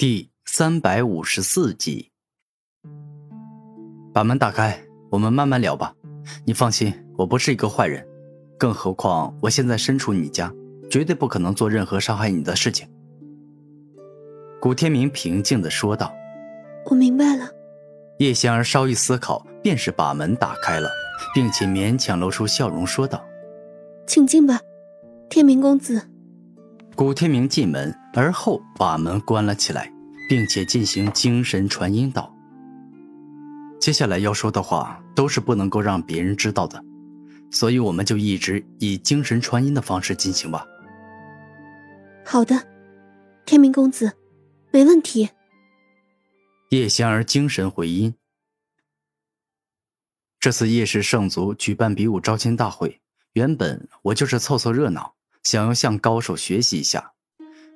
第三百五十四集，把门打开，我们慢慢聊吧。你放心，我不是一个坏人，更何况我现在身处你家，绝对不可能做任何伤害你的事情。古天明平静的说道：“我明白了。”叶仙儿稍一思考，便是把门打开了，并且勉强露出笑容说道：“请进吧，天明公子。”古天明进门，而后把门关了起来，并且进行精神传音道：“接下来要说的话都是不能够让别人知道的，所以我们就一直以精神传音的方式进行吧。”“好的，天明公子，没问题。”叶仙儿精神回音：“这次叶氏圣族举办比武招亲大会，原本我就是凑凑热闹。”想要向高手学习一下，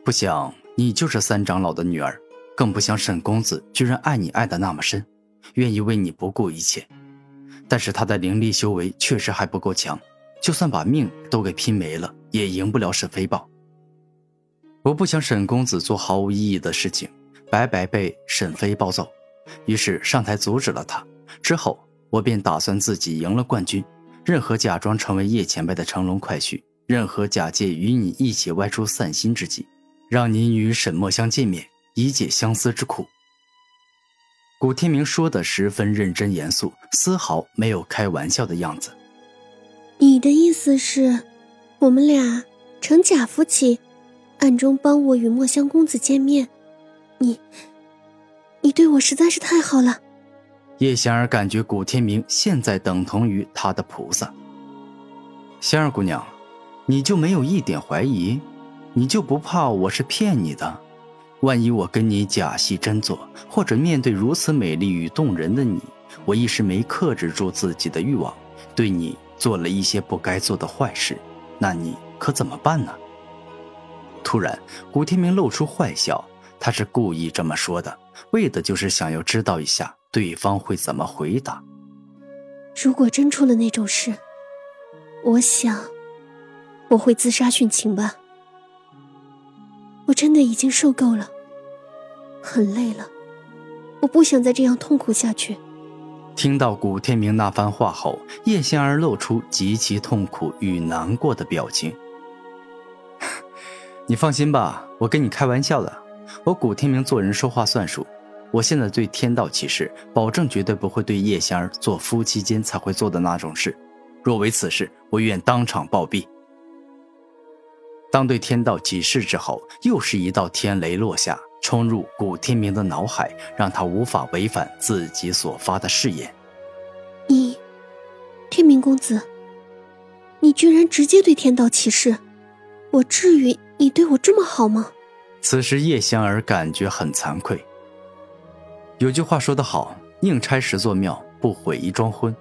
不想你就是三长老的女儿，更不想沈公子居然爱你爱的那么深，愿意为你不顾一切。但是他的灵力修为确实还不够强，就算把命都给拼没了，也赢不了沈飞豹。我不想沈公子做毫无意义的事情，白白被沈飞豹揍，于是上台阻止了他。之后我便打算自己赢了冠军，任何假装成为叶前辈的乘龙快婿。任何假借与你一起外出散心之际，让您与沈墨香见面，以解相思之苦。古天明说的十分认真严肃，丝毫没有开玩笑的样子。你的意思是，我们俩成假夫妻，暗中帮我与墨香公子见面？你，你对我实在是太好了。叶仙儿感觉古天明现在等同于她的菩萨。仙儿姑娘。你就没有一点怀疑？你就不怕我是骗你的？万一我跟你假戏真做，或者面对如此美丽与动人的你，我一时没克制住自己的欲望，对你做了一些不该做的坏事，那你可怎么办呢？突然，古天明露出坏笑，他是故意这么说的，为的就是想要知道一下对方会怎么回答。如果真出了那种事，我想。我会自杀殉情吧。我真的已经受够了，很累了，我不想再这样痛苦下去。听到古天明那番话后，叶仙儿露出极其痛苦与难过的表情。你放心吧，我跟你开玩笑的。我古天明做人说话算数，我现在对天道起誓，保证绝对不会对叶仙儿做夫妻间才会做的那种事。若为此事，我愿当场暴毙。当对天道起誓之后，又是一道天雷落下，冲入古天明的脑海，让他无法违反自己所发的誓言。你，天明公子，你居然直接对天道起誓，我至于你对我这么好吗？此时叶香儿感觉很惭愧。有句话说得好，宁拆十座庙，不毁一桩婚。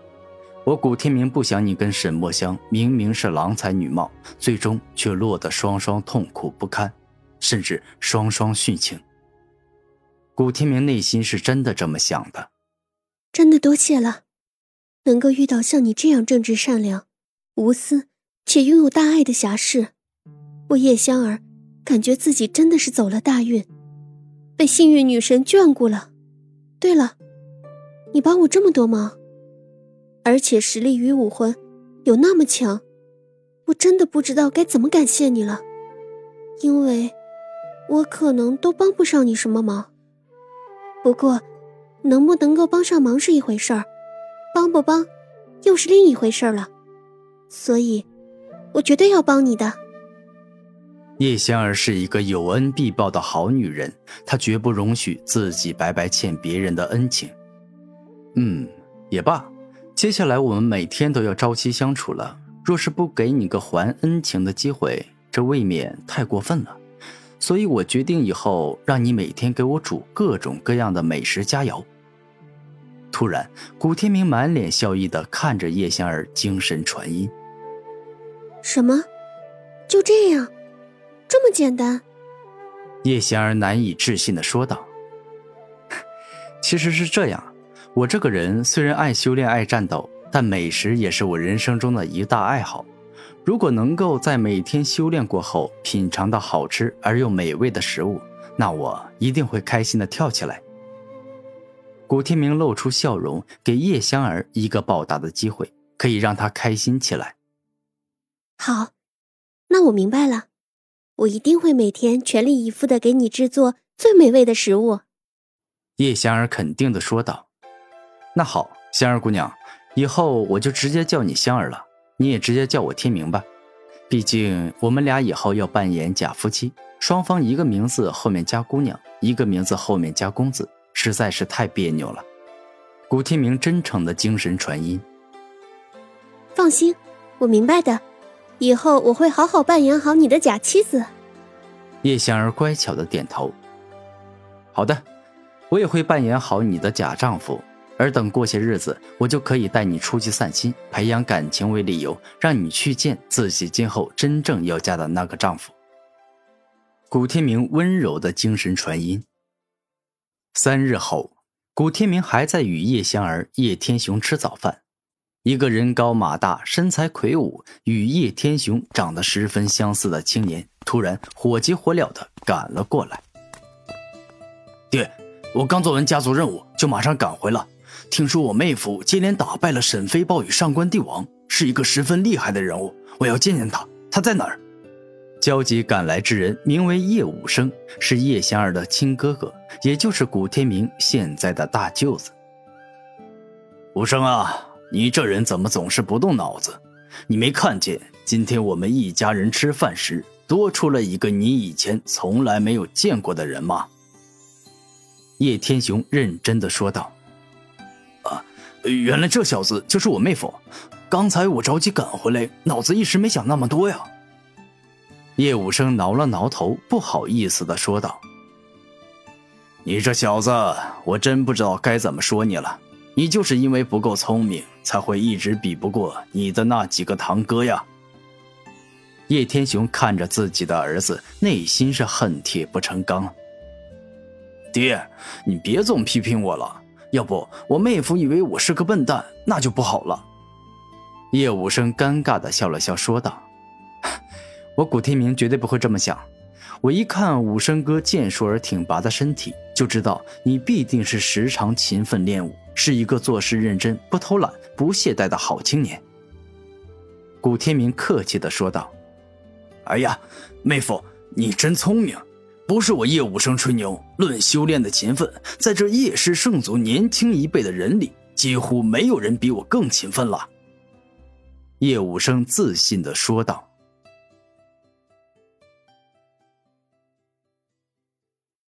我古天明不想你跟沈墨香明明是郎才女貌，最终却落得双双痛苦不堪，甚至双双殉情。古天明内心是真的这么想的。真的多谢了，能够遇到像你这样正直善良、无私且拥有大爱的侠士，我叶香儿感觉自己真的是走了大运，被幸运女神眷顾了。对了，你帮我这么多忙。而且实力与武魂有那么强，我真的不知道该怎么感谢你了，因为，我可能都帮不上你什么忙。不过，能不能够帮上忙是一回事儿，帮不帮，又是另一回事儿了。所以，我绝对要帮你的。叶仙儿是一个有恩必报的好女人，她绝不容许自己白白欠别人的恩情。嗯，也罢。接下来我们每天都要朝夕相处了，若是不给你个还恩情的机会，这未免太过分了。所以我决定以后让你每天给我煮各种各样的美食佳肴。突然，古天明满脸笑意的看着叶仙儿，精神传音：“什么？就这样？这么简单？”叶仙儿难以置信的说道：“ 其实是这样。”我这个人虽然爱修炼、爱战斗，但美食也是我人生中的一大爱好。如果能够在每天修炼过后品尝到好吃而又美味的食物，那我一定会开心的跳起来。古天明露出笑容，给叶香儿一个报答的机会，可以让她开心起来。好，那我明白了，我一定会每天全力以赴的给你制作最美味的食物。叶香儿肯定的说道。那好，香儿姑娘，以后我就直接叫你香儿了，你也直接叫我天明吧。毕竟我们俩以后要扮演假夫妻，双方一个名字后面加姑娘，一个名字后面加公子。实在是太别扭了。古天明真诚的精神传音：“放心，我明白的，以后我会好好扮演好你的假妻子。”叶香儿乖巧的点头：“好的，我也会扮演好你的假丈夫。而等过些日子，我就可以带你出去散心，培养感情为理由，让你去见自己今后真正要嫁的那个丈夫。”古天明温柔的精神传音。三日后，古天明还在与叶香儿、叶天雄吃早饭。一个人高马大、身材魁梧、与叶天雄长得十分相似的青年，突然火急火燎的赶了过来。爹，我刚做完家族任务，就马上赶回了。听说我妹夫接连打败了沈飞豹与上官帝王，是一个十分厉害的人物，我要见见他。他在哪儿？焦急赶来之人名为叶武生，是叶香儿的亲哥哥，也就是古天明现在的大舅子。武生啊，你这人怎么总是不动脑子？你没看见今天我们一家人吃饭时多出了一个你以前从来没有见过的人吗？叶天雄认真的说道：“，原来这小子就是我妹夫。刚才我着急赶回来，脑子一时没想那么多呀。”叶武生挠了挠头，不好意思的说道：“你这小子，我真不知道该怎么说你了。你就是因为不够聪明，才会一直比不过你的那几个堂哥呀。”叶天雄看着自己的儿子，内心是恨铁不成钢。爹，你别总批评我了，要不我妹夫以为我是个笨蛋，那就不好了。叶武生尴尬的笑了笑，说道。我古天明绝对不会这么想。我一看武生哥健硕而挺拔的身体，就知道你必定是时常勤奋练武，是一个做事认真、不偷懒、不懈怠的好青年。古天明客气的说道：“哎呀，妹夫，你真聪明！不是我叶武生吹牛，论修炼的勤奋，在这叶氏圣族年轻一辈的人里，几乎没有人比我更勤奋了。”叶武生自信的说道。